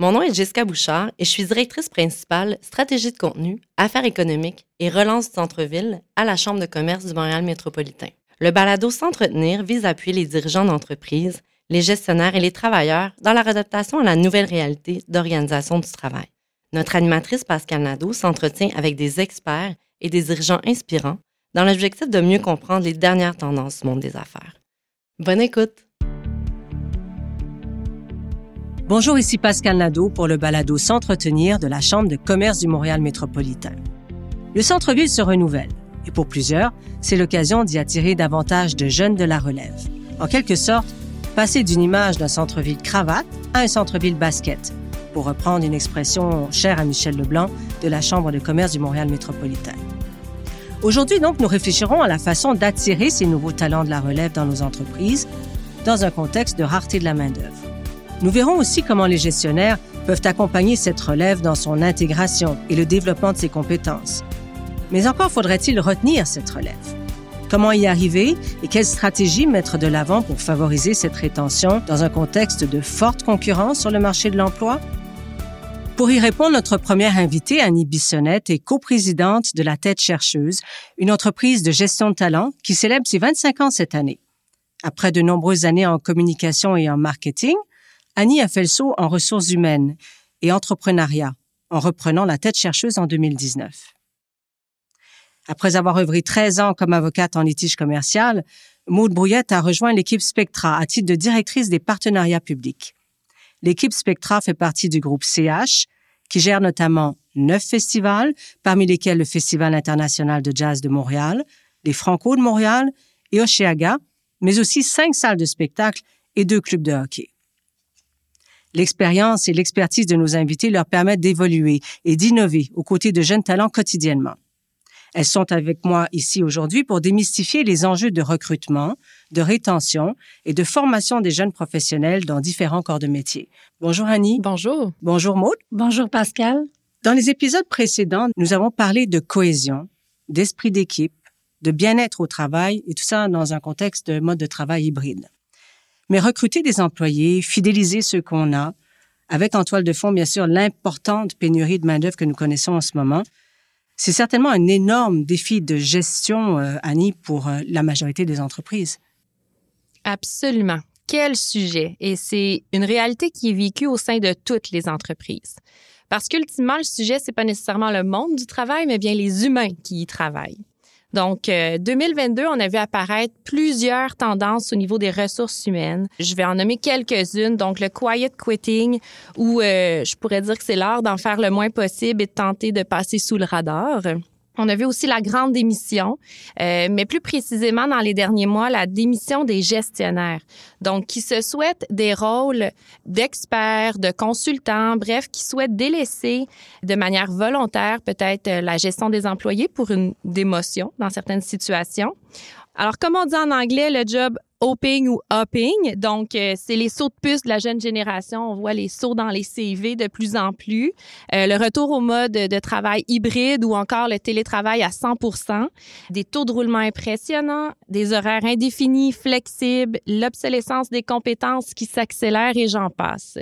Mon nom est Jessica Bouchard et je suis directrice principale stratégie de contenu, affaires économiques et relance du centre-ville à la Chambre de commerce du Montréal métropolitain. Le balado S'entretenir vise à appuyer les dirigeants d'entreprise, les gestionnaires et les travailleurs dans la adaptation à la nouvelle réalité d'organisation du travail. Notre animatrice Pascal Nadeau s'entretient avec des experts et des dirigeants inspirants dans l'objectif de mieux comprendre les dernières tendances du monde des affaires. Bonne écoute! Bonjour, ici Pascal Nadeau pour le balado S'entretenir de la Chambre de commerce du Montréal métropolitain. Le centre-ville se renouvelle et pour plusieurs, c'est l'occasion d'y attirer davantage de jeunes de la relève. En quelque sorte, passer d'une image d'un centre-ville cravate à un centre-ville basket, pour reprendre une expression chère à Michel Leblanc de la Chambre de commerce du Montréal métropolitain. Aujourd'hui, donc, nous réfléchirons à la façon d'attirer ces nouveaux talents de la relève dans nos entreprises dans un contexte de rareté de la main-d'œuvre. Nous verrons aussi comment les gestionnaires peuvent accompagner cette relève dans son intégration et le développement de ses compétences. Mais encore faudrait-il retenir cette relève. Comment y arriver et quelles stratégies mettre de l'avant pour favoriser cette rétention dans un contexte de forte concurrence sur le marché de l'emploi? Pour y répondre, notre première invitée, Annie Bissonnette, est coprésidente de La Tête chercheuse, une entreprise de gestion de talent qui célèbre ses 25 ans cette année. Après de nombreuses années en communication et en marketing, Annie a fait le saut en ressources humaines et entrepreneuriat en reprenant La Tête chercheuse en 2019. Après avoir œuvré 13 ans comme avocate en litige commercial, Maud Brouillette a rejoint l'équipe Spectra à titre de directrice des partenariats publics. L'équipe Spectra fait partie du groupe CH, qui gère notamment neuf festivals, parmi lesquels le Festival international de jazz de Montréal, les Franco de Montréal et Oceaga, mais aussi cinq salles de spectacle et deux clubs de hockey. L'expérience et l'expertise de nos invités leur permettent d'évoluer et d'innover aux côtés de jeunes talents quotidiennement. Elles sont avec moi ici aujourd'hui pour démystifier les enjeux de recrutement, de rétention et de formation des jeunes professionnels dans différents corps de métier. Bonjour Annie. Bonjour. Bonjour Maud. Bonjour Pascal. Dans les épisodes précédents, nous avons parlé de cohésion, d'esprit d'équipe, de bien-être au travail et tout ça dans un contexte de mode de travail hybride. Mais recruter des employés, fidéliser ceux qu'on a, avec en toile de fond, bien sûr, l'importante pénurie de main-d'œuvre que nous connaissons en ce moment, c'est certainement un énorme défi de gestion, euh, Annie, pour euh, la majorité des entreprises. Absolument. Quel sujet. Et c'est une réalité qui est vécue au sein de toutes les entreprises. Parce qu'ultimement, le sujet, c'est pas nécessairement le monde du travail, mais bien les humains qui y travaillent. Donc, 2022, euh, on a vu apparaître plusieurs tendances au niveau des ressources humaines. Je vais en nommer quelques-unes. Donc, le quiet quitting, où euh, je pourrais dire que c'est l'art d'en faire le moins possible et de tenter de passer sous le radar. On a vu aussi la grande démission, euh, mais plus précisément dans les derniers mois, la démission des gestionnaires. Donc, qui se souhaitent des rôles d'experts, de consultants, bref, qui souhaitent délaisser de manière volontaire peut-être la gestion des employés pour une démotion dans certaines situations. Alors, comme on dit en anglais, le job Hopping ou hopping. Donc, euh, c'est les sauts de puce de la jeune génération. On voit les sauts dans les CV de plus en plus. Euh, le retour au mode de travail hybride ou encore le télétravail à 100 Des taux de roulement impressionnants, des horaires indéfinis, flexibles, l'obsolescence des compétences qui s'accélère et j'en passe.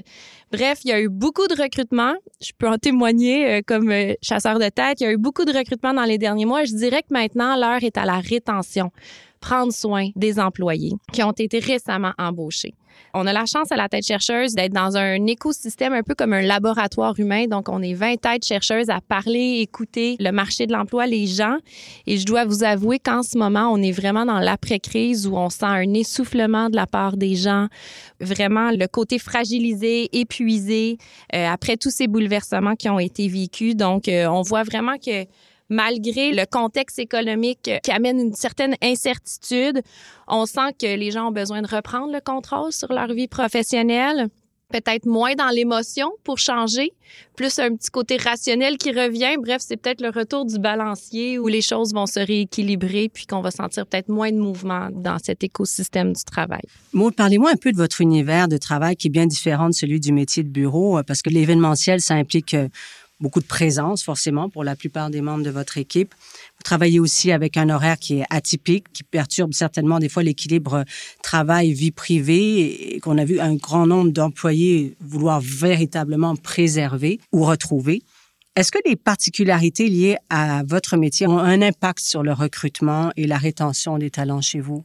Bref, il y a eu beaucoup de recrutements. Je peux en témoigner euh, comme chasseur de tête. Il y a eu beaucoup de recrutements dans les derniers mois. Je dirais que maintenant, l'heure est à la rétention prendre soin des employés qui ont été récemment embauchés. On a la chance à la tête chercheuse d'être dans un écosystème un peu comme un laboratoire humain. Donc, on est 20 têtes chercheuses à parler, écouter le marché de l'emploi, les gens. Et je dois vous avouer qu'en ce moment, on est vraiment dans l'après-crise où on sent un essoufflement de la part des gens, vraiment le côté fragilisé, épuisé euh, après tous ces bouleversements qui ont été vécus. Donc, euh, on voit vraiment que malgré le contexte économique qui amène une certaine incertitude, on sent que les gens ont besoin de reprendre le contrôle sur leur vie professionnelle peut-être moins dans l'émotion pour changer, plus un petit côté rationnel qui revient. Bref, c'est peut-être le retour du balancier où les choses vont se rééquilibrer puis qu'on va sentir peut-être moins de mouvement dans cet écosystème du travail. Maud, parlez-moi un peu de votre univers de travail qui est bien différent de celui du métier de bureau parce que l'événementiel, ça implique euh, beaucoup de présence forcément pour la plupart des membres de votre équipe. Vous travaillez aussi avec un horaire qui est atypique, qui perturbe certainement des fois l'équilibre travail-vie privée et qu'on a vu un grand nombre d'employés vouloir véritablement préserver ou retrouver. Est-ce que les particularités liées à votre métier ont un impact sur le recrutement et la rétention des talents chez vous?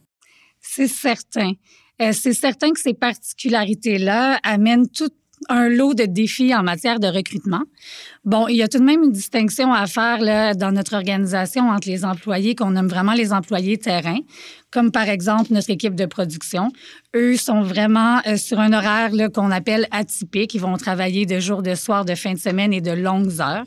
C'est certain. Euh, c'est certain que ces particularités-là amènent tout un lot de défis en matière de recrutement. Bon, il y a tout de même une distinction à faire là, dans notre organisation entre les employés qu'on nomme vraiment les employés terrain, comme par exemple notre équipe de production. Eux sont vraiment euh, sur un horaire qu'on appelle atypique. Ils vont travailler de jour, de soir, de fin de semaine et de longues heures.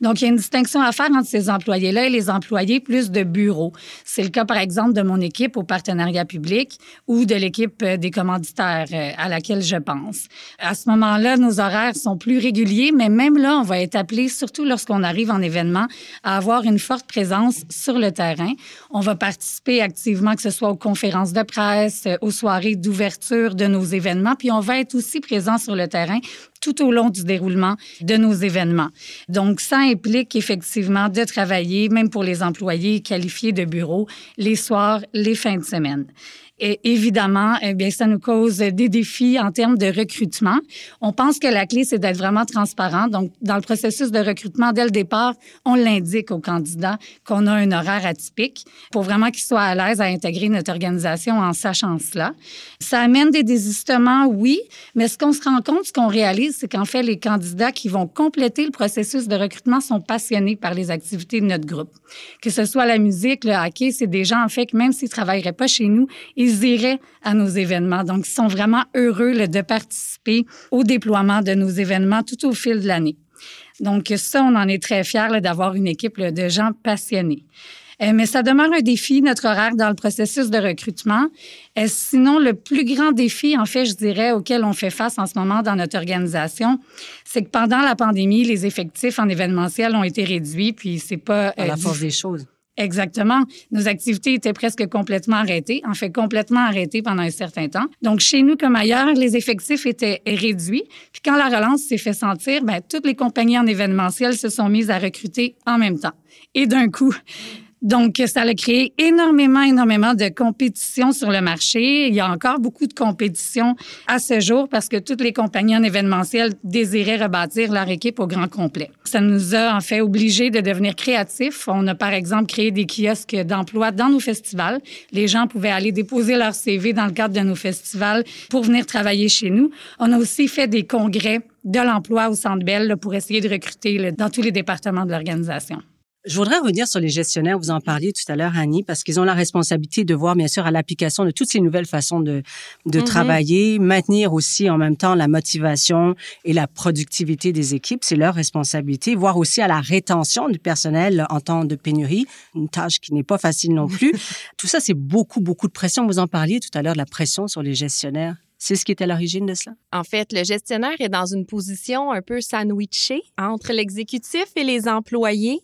Donc, il y a une distinction à faire entre ces employés-là et les employés plus de bureau. C'est le cas, par exemple, de mon équipe au partenariat public ou de l'équipe euh, des commanditaires euh, à laquelle je pense. À ce moment-là, nos horaires sont plus réguliers, mais même là, on va être appelé, surtout lorsqu'on arrive en événement, à avoir une forte présence sur le terrain. On va participer activement que ce soit aux conférences de presse, euh, aux soirées d'ouverture de nos événements, puis on va être aussi présent sur le terrain tout au long du déroulement de nos événements. Donc, ça implique effectivement de travailler, même pour les employés qualifiés de bureau, les soirs, les fins de semaine. Et évidemment, eh bien, ça nous cause des défis en termes de recrutement. On pense que la clé, c'est d'être vraiment transparent. Donc, dans le processus de recrutement, dès le départ, on l'indique aux candidats qu'on a un horaire atypique pour vraiment qu'ils soient à l'aise à intégrer notre organisation en sachant cela. Ça amène des désistements, oui, mais ce qu'on se rend compte, ce qu'on réalise, c'est qu'en fait, les candidats qui vont compléter le processus de recrutement sont passionnés par les activités de notre groupe. Que ce soit la musique, le hockey, c'est des gens, en fait, que même s'ils travailleraient pas chez nous, ils ils iraient à nos événements. Donc, ils sont vraiment heureux de participer au déploiement de nos événements tout au fil de l'année. Donc, ça, on en est très fiers d'avoir une équipe de gens passionnés. Euh, mais ça demeure un défi, notre horaire, dans le processus de recrutement. Euh, sinon, le plus grand défi, en fait, je dirais, auquel on fait face en ce moment dans notre organisation, c'est que pendant la pandémie, les effectifs en événementiel ont été réduits, puis c'est pas... À la euh, force des choses. Exactement. Nos activités étaient presque complètement arrêtées, en fait complètement arrêtées pendant un certain temps. Donc chez nous comme ailleurs, les effectifs étaient réduits. Puis quand la relance s'est fait sentir, ben toutes les compagnies en événementiel se sont mises à recruter en même temps. Et d'un coup, donc, ça a créé énormément, énormément de compétition sur le marché. Il y a encore beaucoup de compétition à ce jour parce que toutes les compagnies en événementiel désiraient rebâtir leur équipe au grand complet. Ça nous a en fait obligés de devenir créatifs. On a par exemple créé des kiosques d'emploi dans nos festivals. Les gens pouvaient aller déposer leur CV dans le cadre de nos festivals pour venir travailler chez nous. On a aussi fait des congrès de l'emploi au Centre Bell pour essayer de recruter dans tous les départements de l'organisation. Je voudrais revenir sur les gestionnaires. Vous en parliez tout à l'heure, Annie, parce qu'ils ont la responsabilité de voir, bien sûr, à l'application de toutes ces nouvelles façons de, de mm-hmm. travailler, maintenir aussi en même temps la motivation et la productivité des équipes. C'est leur responsabilité. Voir aussi à la rétention du personnel en temps de pénurie, une tâche qui n'est pas facile non plus. tout ça, c'est beaucoup, beaucoup de pression. Vous en parliez tout à l'heure de la pression sur les gestionnaires. C'est ce qui est à l'origine de cela? En fait, le gestionnaire est dans une position un peu sandwichée entre l'exécutif et les employés.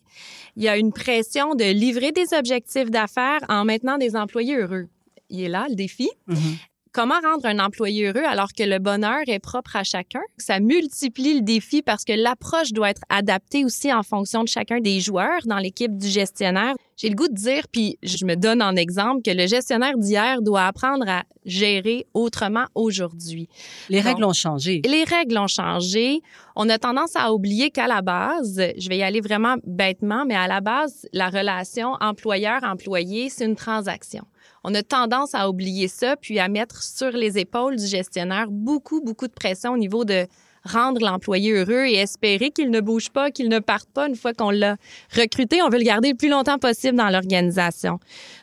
Il y a une pression de livrer des objectifs d'affaires en maintenant des employés heureux. Il est là, le défi. Mm-hmm. Comment rendre un employé heureux alors que le bonheur est propre à chacun? Ça multiplie le défi parce que l'approche doit être adaptée aussi en fonction de chacun des joueurs dans l'équipe du gestionnaire. J'ai le goût de dire, puis je me donne en exemple, que le gestionnaire d'hier doit apprendre à gérer autrement aujourd'hui. Les règles ont changé. Les règles ont changé. On a tendance à oublier qu'à la base, je vais y aller vraiment bêtement, mais à la base, la relation employeur-employé, c'est une transaction on a tendance à oublier ça, puis à mettre sur les épaules du gestionnaire beaucoup, beaucoup de pression au niveau de rendre l'employé heureux et espérer qu'il ne bouge pas, qu'il ne parte pas une fois qu'on l'a recruté. On veut le garder le plus longtemps possible dans l'organisation.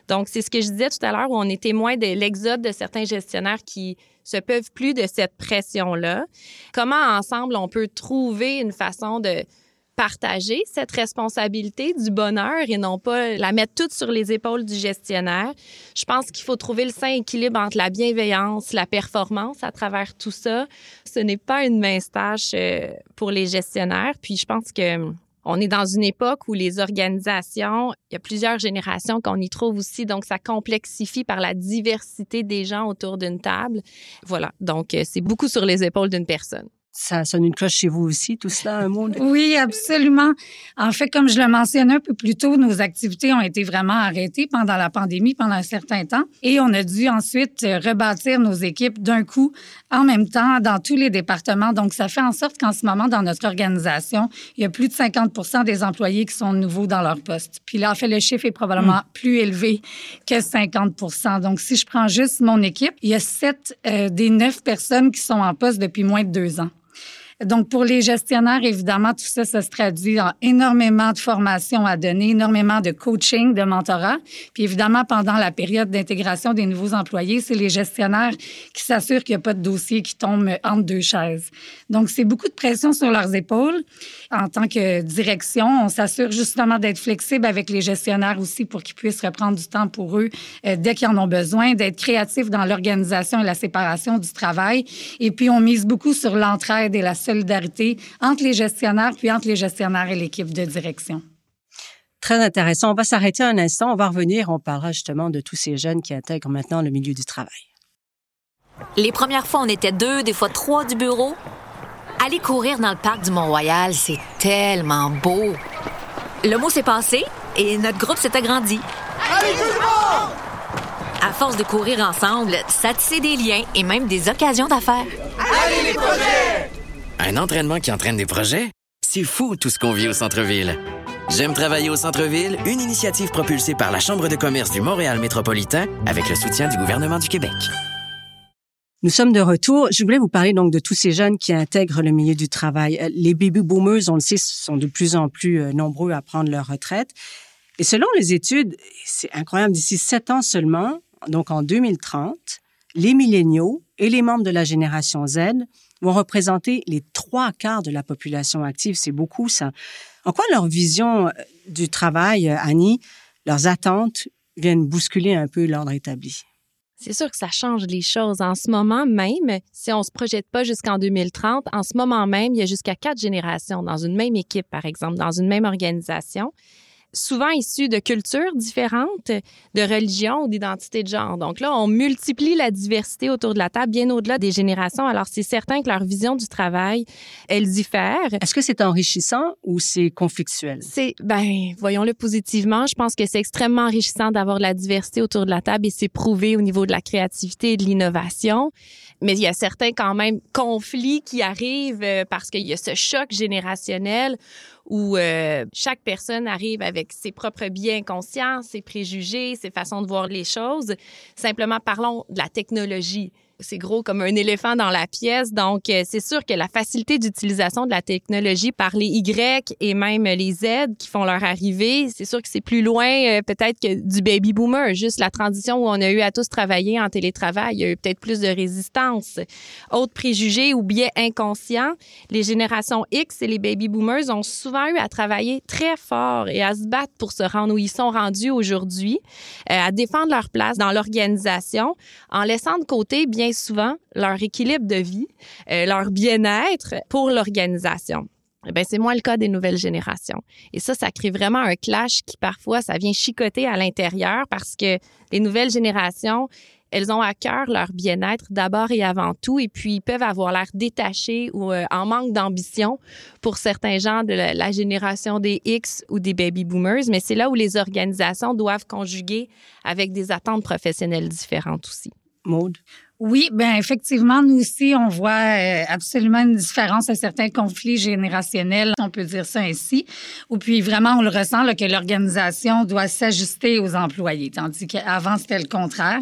Donc, c'est ce que je disais tout à l'heure où on est témoin de l'exode de certains gestionnaires qui se peuvent plus de cette pression-là. Comment ensemble on peut trouver une façon de partager cette responsabilité du bonheur et non pas la mettre toute sur les épaules du gestionnaire. Je pense qu'il faut trouver le sain équilibre entre la bienveillance, la performance à travers tout ça. Ce n'est pas une mince tâche euh, pour les gestionnaires. Puis je pense que hum, on est dans une époque où les organisations, il y a plusieurs générations qu'on y trouve aussi, donc ça complexifie par la diversité des gens autour d'une table. Voilà, donc euh, c'est beaucoup sur les épaules d'une personne. Ça sonne une cloche chez vous aussi, tout cela, un mot? Oui, absolument. En fait, comme je le mentionnais un peu plus tôt, nos activités ont été vraiment arrêtées pendant la pandémie, pendant un certain temps. Et on a dû ensuite rebâtir nos équipes d'un coup, en même temps, dans tous les départements. Donc, ça fait en sorte qu'en ce moment, dans notre organisation, il y a plus de 50% des employés qui sont nouveaux dans leur poste. Puis là, en fait, le chiffre est probablement hmm. plus élevé que 50% Donc, si je prends juste mon équipe, il y a sept euh, des neuf personnes qui sont en poste depuis moins de deux ans. Donc, pour les gestionnaires, évidemment, tout ça, ça se traduit en énormément de formations à donner, énormément de coaching, de mentorat. Puis, évidemment, pendant la période d'intégration des nouveaux employés, c'est les gestionnaires qui s'assurent qu'il n'y a pas de dossier qui tombe entre deux chaises. Donc, c'est beaucoup de pression sur leurs épaules. En tant que direction, on s'assure justement d'être flexible avec les gestionnaires aussi pour qu'ils puissent reprendre du temps pour eux euh, dès qu'ils en ont besoin, d'être créatifs dans l'organisation et la séparation du travail. Et puis, on mise beaucoup sur l'entraide et la solidarité entre les gestionnaires, puis entre les gestionnaires et l'équipe de direction. Très intéressant. On va s'arrêter un instant. On va revenir. On parlera justement de tous ces jeunes qui intègrent maintenant le milieu du travail. Les premières fois, on était deux, des fois trois du bureau. Aller courir dans le parc du Mont-Royal, c'est tellement beau. Le mot s'est passé et notre groupe s'est agrandi. Allez, tout le monde! À force de courir ensemble, ça tissait des liens et même des occasions d'affaires. Allez, les projets! Un entraînement qui entraîne des projets? C'est fou tout ce qu'on vit au centre-ville. J'aime travailler au centre-ville, une initiative propulsée par la Chambre de commerce du Montréal métropolitain avec le soutien du gouvernement du Québec. Nous sommes de retour. Je voulais vous parler donc de tous ces jeunes qui intègrent le milieu du travail. Euh, les baby boomers, on le sait, sont de plus en plus euh, nombreux à prendre leur retraite. Et selon les études, c'est incroyable, d'ici sept ans seulement, donc en 2030, les milléniaux et les membres de la génération Z vont représenter les trois quarts de la population active. C'est beaucoup, ça. En quoi leur vision euh, du travail, euh, Annie, leurs attentes viennent bousculer un peu l'ordre établi? C'est sûr que ça change les choses. En ce moment même, si on se projette pas jusqu'en 2030, en ce moment même, il y a jusqu'à quatre générations dans une même équipe, par exemple, dans une même organisation souvent issus de cultures différentes, de religions ou d'identité de genre. Donc là, on multiplie la diversité autour de la table bien au-delà des générations. Alors, c'est certain que leur vision du travail, elle diffère. Est-ce que c'est enrichissant ou c'est conflictuel? C'est, ben, voyons-le positivement. Je pense que c'est extrêmement enrichissant d'avoir de la diversité autour de la table et c'est prouvé au niveau de la créativité et de l'innovation. Mais il y a certains quand même conflits qui arrivent euh, parce qu'il y a ce choc générationnel où euh, chaque personne arrive avec ses propres biais inconscients, ses préjugés, ses façons de voir les choses. Simplement parlons de la technologie c'est gros comme un éléphant dans la pièce. Donc, euh, c'est sûr que la facilité d'utilisation de la technologie par les Y et même les Z qui font leur arrivée, c'est sûr que c'est plus loin euh, peut-être que du baby boomer. Juste la transition où on a eu à tous travailler en télétravail, il y a eu peut-être plus de résistance. Autres préjugés ou biais inconscients, les générations X et les baby boomers ont souvent eu à travailler très fort et à se battre pour se rendre où ils sont rendus aujourd'hui, euh, à défendre leur place dans l'organisation en laissant de côté bien souvent leur équilibre de vie, euh, leur bien-être pour l'organisation. Ben c'est moins le cas des nouvelles générations. Et ça, ça crée vraiment un clash qui parfois, ça vient chicoter à l'intérieur parce que les nouvelles générations, elles ont à cœur leur bien-être d'abord et avant tout, et puis ils peuvent avoir l'air détachés ou euh, en manque d'ambition pour certains gens de la, génération des X ou des baby boomers, mais c'est là où les organisations doivent conjuguer avec des attentes professionnelles différentes aussi. Maude? Oui, ben effectivement, nous aussi, on voit euh, absolument une différence à certains conflits générationnels, on peut dire ça ainsi, ou puis vraiment on le ressent que l'organisation doit s'ajuster aux employés, tandis qu'avant c'était le contraire.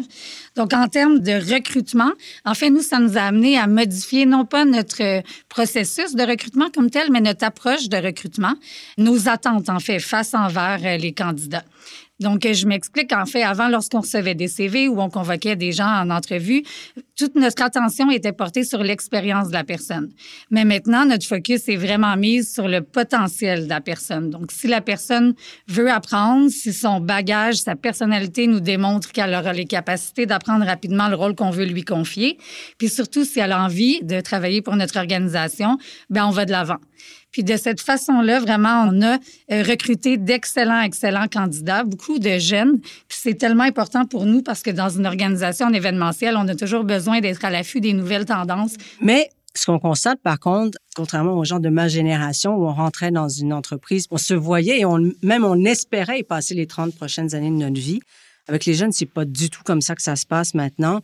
Donc en termes de recrutement, en fait, nous, ça nous a amené à modifier non pas notre processus de recrutement comme tel, mais notre approche de recrutement, nos attentes en fait face envers euh, les candidats. Donc, je m'explique. En fait, avant, lorsqu'on recevait des CV ou on convoquait des gens en entrevue, toute notre attention était portée sur l'expérience de la personne. Mais maintenant, notre focus est vraiment mis sur le potentiel de la personne. Donc, si la personne veut apprendre, si son bagage, sa personnalité nous démontre qu'elle aura les capacités d'apprendre rapidement le rôle qu'on veut lui confier, puis surtout si elle a envie de travailler pour notre organisation, ben on va de l'avant. Puis de cette façon-là, vraiment, on a euh, recruté d'excellents, excellents candidats, beaucoup de jeunes. Puis c'est tellement important pour nous parce que dans une organisation en événementiel, on a toujours besoin d'être à l'affût des nouvelles tendances. Mais Ce qu'on constate, par contre, contrairement aux gens de ma génération où on rentrait dans une entreprise, on se voyait et on, même on espérait y passer les 30 prochaines années de notre vie. Avec les jeunes, c'est pas du tout comme ça que ça se passe maintenant.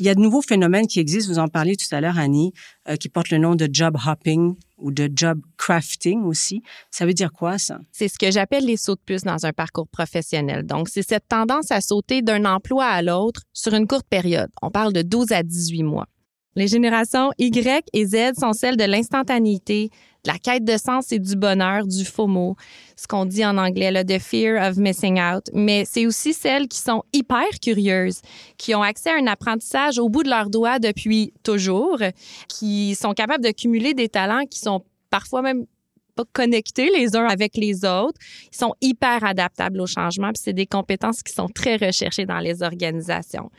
Il y a de nouveaux phénomènes qui existent, vous en parliez tout à l'heure, Annie, euh, qui portent le nom de job hopping ou de job crafting aussi. Ça veut dire quoi, ça? C'est ce que j'appelle les sauts de puce dans un parcours professionnel. Donc, c'est cette tendance à sauter d'un emploi à l'autre sur une courte période. On parle de 12 à 18 mois. Les générations Y et Z sont celles de l'instantanéité, la quête de sens et du bonheur, du FOMO, ce qu'on dit en anglais, le the fear of missing out. Mais c'est aussi celles qui sont hyper curieuses, qui ont accès à un apprentissage au bout de leurs doigts depuis toujours, qui sont capables de cumuler des talents qui sont parfois même pas connectés les uns avec les autres. Ils sont hyper adaptables au changement, puis c'est des compétences qui sont très recherchées dans les organisations.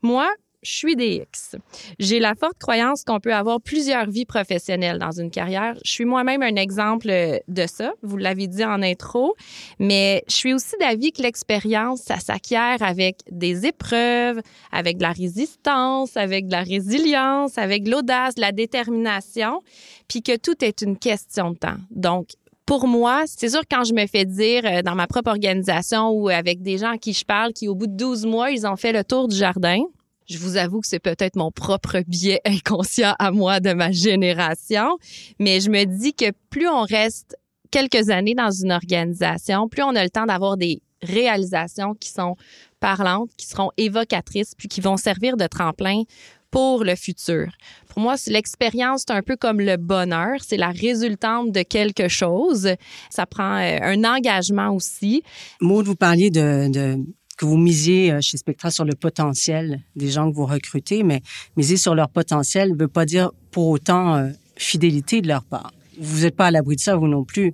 Moi, je suis des X. J'ai la forte croyance qu'on peut avoir plusieurs vies professionnelles dans une carrière. Je suis moi-même un exemple de ça, vous l'avez dit en intro, mais je suis aussi d'avis que l'expérience, ça s'acquiert avec des épreuves, avec de la résistance, avec de la résilience, avec l'audace, la détermination, puis que tout est une question de temps. Donc, pour moi, c'est sûr quand je me fais dire euh, dans ma propre organisation ou avec des gens à qui je parle qui, au bout de 12 mois, ils ont fait le tour du jardin, je vous avoue que c'est peut-être mon propre biais inconscient à moi de ma génération, mais je me dis que plus on reste quelques années dans une organisation, plus on a le temps d'avoir des réalisations qui sont parlantes, qui seront évocatrices, puis qui vont servir de tremplin pour le futur. Pour moi, l'expérience, c'est un peu comme le bonheur. C'est la résultante de quelque chose. Ça prend euh, un engagement aussi. Maud, vous parliez de, de que vous misiez euh, chez Spectra sur le potentiel des gens que vous recrutez, mais miser sur leur potentiel ne veut pas dire pour autant euh, fidélité de leur part. Vous n'êtes pas à l'abri de ça, vous non plus.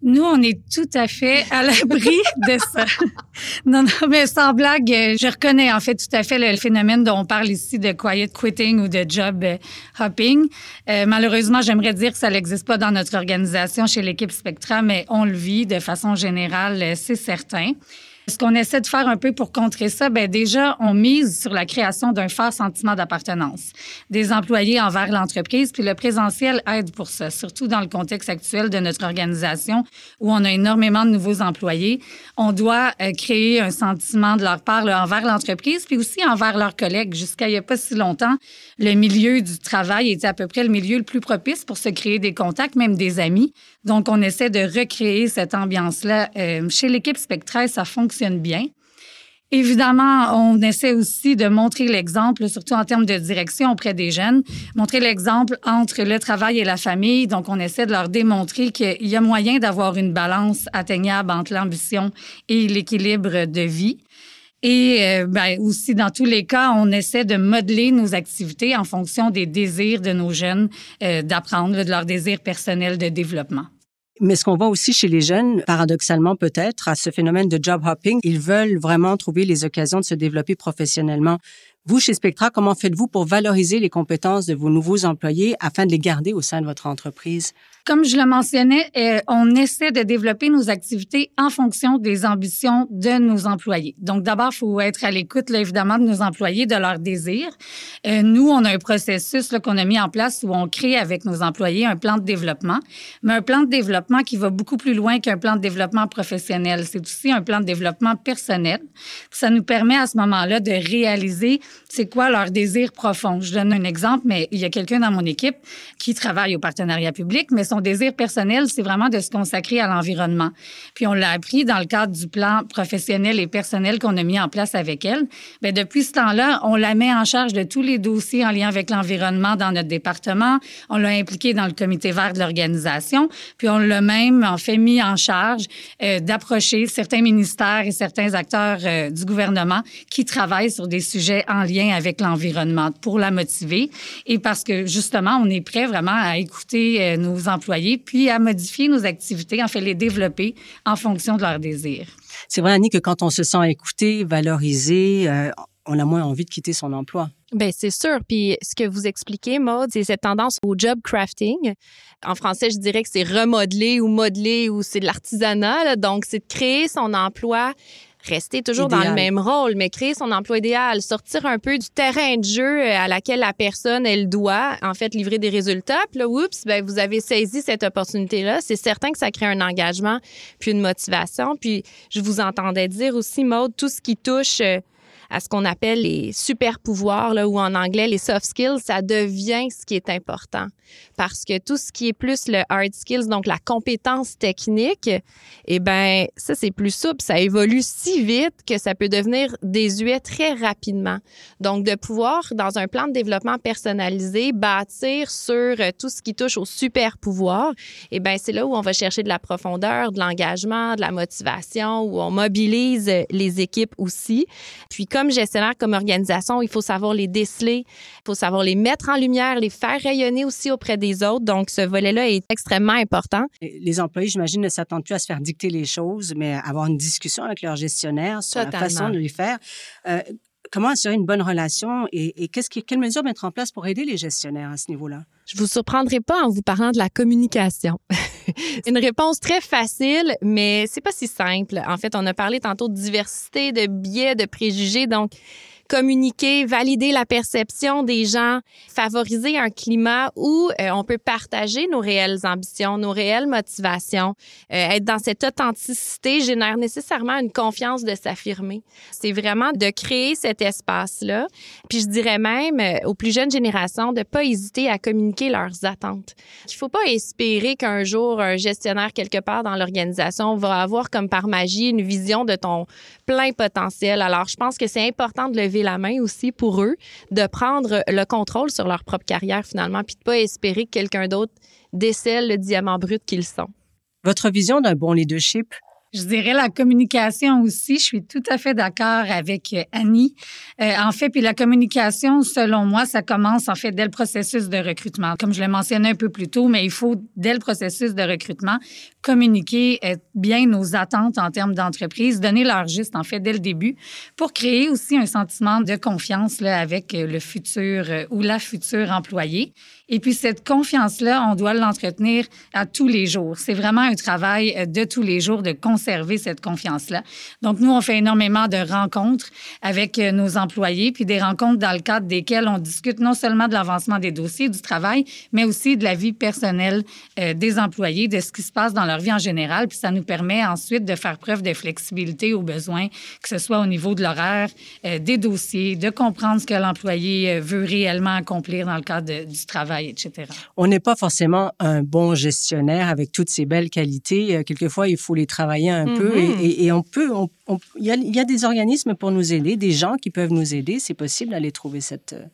Nous, on est tout à fait à l'abri de ça. Non, non, mais sans blague, euh, je reconnais en fait tout à fait le, phénomène dont on parle ici de quiet quitting ou de job hopping. malheureusement, j'aimerais dire que ça n'existe pas dans notre organisation chez l'équipe Spectra, mais on le vit de façon générale, c'est certain. Ce qu'on essaie de faire un peu pour contrer ça, ben déjà, on mise sur la création d'un fort sentiment d'appartenance des employés envers l'entreprise, puis le présentiel aide pour ça, surtout dans le contexte actuel de notre organisation où on a énormément de nouveaux employés. On doit euh, créer un sentiment de leur part envers l'entreprise, puis aussi envers leurs collègues. Jusqu'à il n'y a pas si longtemps, le milieu du travail était à peu près le milieu le plus propice pour se créer des contacts, même des amis. Donc, on essaie de recréer cette ambiance-là. Euh, chez l'équipe Spectra, ça fonctionne bien. Évidemment, on essaie aussi de montrer l'exemple, surtout en termes de direction auprès des jeunes, montrer l'exemple entre le travail et la famille. Donc, on essaie de leur démontrer qu'il y a moyen d'avoir une balance atteignable entre l'ambition et l'équilibre de vie. Et euh, ben, aussi, dans tous les cas, on essaie de modeler nos activités en fonction des désirs de nos jeunes euh, d'apprendre, de leurs désirs personnels de développement. Mais ce qu'on voit aussi chez les jeunes, paradoxalement peut-être, à ce phénomène de job hopping, ils veulent vraiment trouver les occasions de se développer professionnellement. Vous, chez Spectra, comment faites-vous pour valoriser les compétences de vos nouveaux employés afin de les garder au sein de votre entreprise? Comme je le mentionnais, euh, on essaie de développer nos activités en fonction des ambitions de nos employés. Donc, d'abord, il faut être à l'écoute, évidemment, de nos employés, de leurs désirs. Euh, nous, on a un processus qu'on a mis en place où on crée avec nos employés un plan de développement, mais un plan de développement qui va beaucoup plus loin qu'un plan de développement professionnel. C'est aussi un plan de développement personnel. Ça nous permet à ce moment-là de réaliser c'est quoi leurs désirs profonds. Je donne un exemple, mais il y a quelqu'un dans mon équipe qui travaille au partenariat public, mais son désir personnel, c'est vraiment de se consacrer à l'environnement. Puis on l'a appris dans le cadre du plan professionnel et personnel qu'on a mis en place avec elle. Bien, depuis ce temps-là, on la met en charge de tous les dossiers en lien avec l'environnement dans notre département. On l'a impliquée dans le comité vert de l'organisation. Puis on l'a même en fait mis en charge euh, d'approcher certains ministères et certains acteurs euh, du gouvernement qui travaillent sur des sujets en lien avec l'environnement pour la motiver et parce que justement, on est prêt vraiment à écouter euh, nos employés puis à modifier nos activités, en fait, les développer en fonction de leurs désirs. C'est vrai, Annie, que quand on se sent écouté, valorisé, euh, on a moins envie de quitter son emploi. Ben c'est sûr. Puis ce que vous expliquez, Maud, c'est cette tendance au job crafting. En français, je dirais que c'est remodeler ou modeler ou c'est de l'artisanat. Donc, c'est de créer son emploi rester toujours dans le même rôle, mais créer son emploi idéal, sortir un peu du terrain de jeu euh, à laquelle la personne, elle doit, en fait, livrer des résultats. Puis là, oups, ben, vous avez saisi cette opportunité-là. C'est certain que ça crée un engagement puis une motivation. Puis je vous entendais dire aussi, Maude, tout ce qui touche... Euh, à ce qu'on appelle les super pouvoirs là, ou en anglais les soft skills, ça devient ce qui est important parce que tout ce qui est plus le hard skills, donc la compétence technique, eh ben ça c'est plus souple, ça évolue si vite que ça peut devenir désuet très rapidement. Donc de pouvoir dans un plan de développement personnalisé bâtir sur euh, tout ce qui touche au super pouvoir, eh ben c'est là où on va chercher de la profondeur, de l'engagement, de la motivation, où on mobilise les équipes aussi. Puis comme gestionnaire, comme organisation, il faut savoir les déceler, il faut savoir les mettre en lumière, les faire rayonner aussi auprès des autres. Donc, ce volet-là est extrêmement important. Les employés, j'imagine, ne s'attendent plus à se faire dicter les choses, mais à avoir une discussion avec leur gestionnaire sur la façon de les faire. Euh, comment assurer une bonne relation et, et qu'est-ce qui, quelles mesures mettre en place pour aider les gestionnaires à ce niveau-là? Je vous surprendrai pas en vous parlant de la communication. une réponse très facile, mais c'est pas si simple. En fait, on a parlé tantôt de diversité, de biais, de préjugés. Donc, communiquer, valider la perception des gens, favoriser un climat où euh, on peut partager nos réelles ambitions, nos réelles motivations. Euh, être dans cette authenticité génère nécessairement une confiance de s'affirmer. C'est vraiment de créer cet espace-là. Puis je dirais même euh, aux plus jeunes générations de pas hésiter à communiquer leurs attentes. Il faut pas espérer qu'un jour un gestionnaire quelque part dans l'organisation va avoir comme par magie une vision de ton plein potentiel. Alors je pense que c'est important de la main aussi pour eux de prendre le contrôle sur leur propre carrière finalement, puis de pas espérer que quelqu'un d'autre décèle le diamant brut qu'ils sont. Votre vision d'un bon leadership, je dirais la communication aussi. Je suis tout à fait d'accord avec euh, Annie. Euh, en fait, puis la communication, selon moi, ça commence en fait dès le processus de recrutement. Comme je l'ai mentionné un peu plus tôt, mais il faut dès le processus de recrutement communiquer euh, bien nos attentes en termes d'entreprise, donner leur juste en fait dès le début pour créer aussi un sentiment de confiance avec le futur ou la future employée. Et puis cette confiance-là, on doit l'entretenir à tous les jours. C'est vraiment un travail de tous les jours de conserver cette confiance-là. Donc, nous, on fait énormément de rencontres avec euh, nos employés, puis des rencontres dans le cadre desquelles on discute non seulement de l'avancement des dossiers, du travail, mais aussi de la vie personnelle euh, des employés, de ce qui se passe dans leur vie en général. Puis ça nous permet ensuite de faire preuve de flexibilité aux besoins, que ce soit au niveau de l'horaire, euh, des dossiers, de comprendre ce que l'employé veut réellement accomplir dans le cadre du travail, etc. On n'est pas forcément un bon gestionnaire avec toutes ces belles qualités. Quelquefois, il faut les travailler un peu mm-hmm. et, on peut, il y, a, des organismes pour nous aider, des gens qui peuvent nous aider. C'est possible d'aller trouver cette. Euh,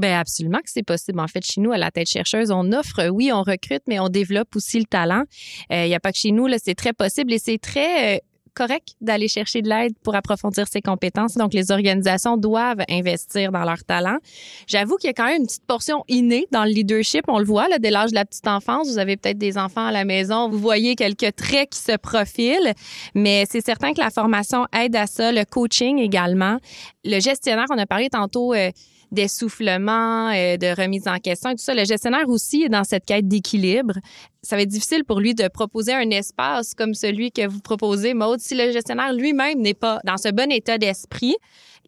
Bien, absolument que c'est possible. En fait, chez nous, à la tête chercheuse, on offre, oui, on recrute, mais on développe aussi le talent. Euh, il n'y a pas que chez nous, là, c'est très possible et c'est très euh, correct d'aller chercher de l'aide pour approfondir ses compétences. Donc, les organisations doivent investir dans leur talent. J'avoue qu'il y a quand même une petite portion innée dans le leadership. On le voit là, dès l'âge de la petite enfance. Vous avez peut-être des enfants à la maison. Vous voyez quelques traits qui se profilent. Mais c'est certain que la formation aide à ça. Le coaching également. Le gestionnaire, on a parlé tantôt... Euh, d'essoufflement, euh, de remise en question et tout ça. Le gestionnaire aussi est dans cette quête d'équilibre. Ça va être difficile pour lui de proposer un espace comme celui que vous proposez, Maude, si le gestionnaire lui-même n'est pas dans ce bon état d'esprit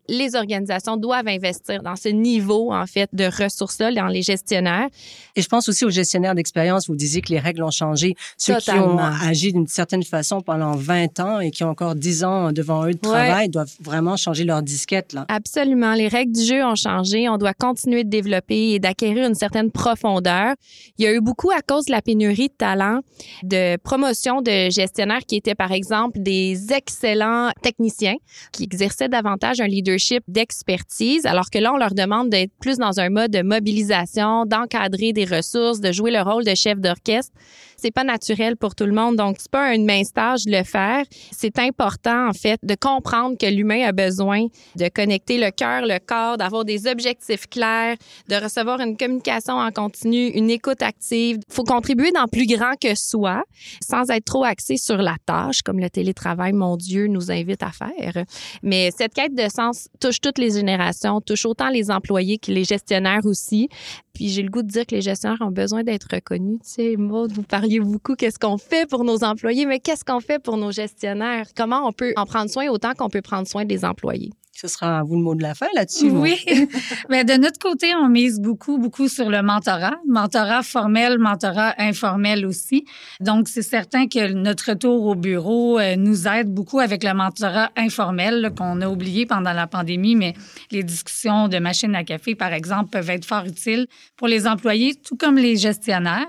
les organisations doivent investir dans ce niveau, en fait, de ressources-là, dans les gestionnaires. Et je pense aussi aux gestionnaires d'expérience. Vous disiez que les règles ont changé. Ceux qui ont agi d'une certaine façon pendant 20 ans et qui ont encore 10 ans devant eux de travail doivent vraiment changer leur disquette, là. Absolument. Les règles du jeu ont changé. On doit continuer de développer et d'acquérir une certaine profondeur. Il y a eu beaucoup, à cause de la pénurie de talents, de promotion de gestionnaires qui étaient, par exemple, des excellents techniciens qui exerçaient davantage un leadership d'expertise, alors que là, on leur demande d'être plus dans un mode de mobilisation, d'encadrer des ressources, de jouer le rôle de chef d'orchestre c'est pas naturel pour tout le monde. Donc, c'est pas une mince tâche de le faire. C'est important, en fait, de comprendre que l'humain a besoin de connecter le cœur, le corps, d'avoir des objectifs clairs, de recevoir une communication en continu, une écoute active. Faut contribuer dans plus grand que soi, sans être trop axé sur la tâche, comme le télétravail, mon Dieu, nous invite à faire. Mais cette quête de sens touche toutes les générations, touche autant les employés que les gestionnaires aussi. Puis j'ai le goût de dire que les gestionnaires ont besoin d'être reconnus. Tu sais, Maud, vous beaucoup? Qu'est-ce qu'on fait pour nos employés, mais qu'est-ce qu'on fait pour nos gestionnaires? Comment on peut en prendre soin autant qu'on peut prendre soin des employés? Ce sera à vous le mot de la fin là-dessus. Oui. Mais de notre côté, on mise beaucoup, beaucoup sur le mentorat. Mentorat formel, mentorat informel aussi. Donc, c'est certain que notre retour au bureau euh, nous aide beaucoup avec le mentorat informel qu'on a oublié pendant la pandémie, mais les discussions de machines à café, par exemple, peuvent être fort utiles pour les employés, tout comme les gestionnaires.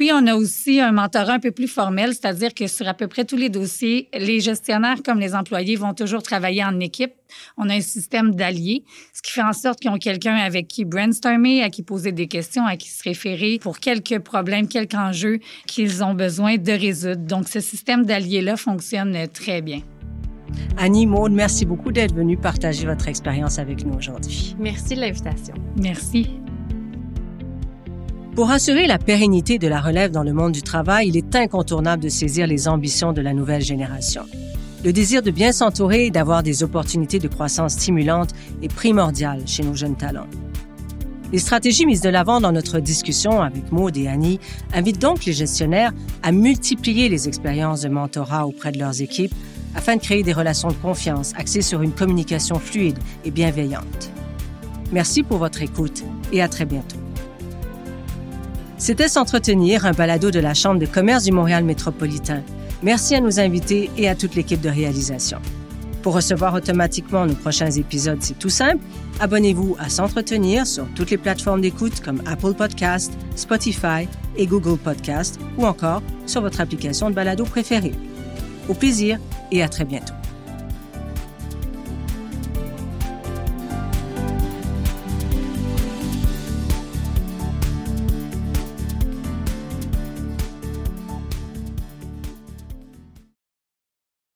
Puis, on a aussi un mentorat un peu plus formel, c'est-à-dire que sur à peu près tous les dossiers, les gestionnaires comme les employés vont toujours travailler en équipe. On a un système d'alliés, ce qui fait en sorte qu'ils ont quelqu'un avec qui brainstormer, à qui poser des questions, à qui se référer pour quelques problèmes, quelques enjeux qu'ils ont besoin de résoudre. Donc, ce système d'alliés-là fonctionne très bien. Annie Maud, merci beaucoup d'être venue partager votre expérience avec nous aujourd'hui. Merci de l'invitation. Merci. Pour assurer la pérennité de la relève dans le monde du travail, il est incontournable de saisir les ambitions de la nouvelle génération. Le désir de bien s'entourer et d'avoir des opportunités de croissance stimulantes est primordial chez nos jeunes talents. Les stratégies mises de l'avant dans notre discussion avec Maud et Annie invitent donc les gestionnaires à multiplier les expériences de mentorat auprès de leurs équipes afin de créer des relations de confiance axées sur une communication fluide et bienveillante. Merci pour votre écoute et à très bientôt. C'était S'entretenir, un balado de la Chambre de commerce du Montréal métropolitain. Merci à nos invités et à toute l'équipe de réalisation. Pour recevoir automatiquement nos prochains épisodes, c'est tout simple. Abonnez-vous à S'entretenir sur toutes les plateformes d'écoute comme Apple Podcast, Spotify et Google Podcast ou encore sur votre application de balado préférée. Au plaisir et à très bientôt.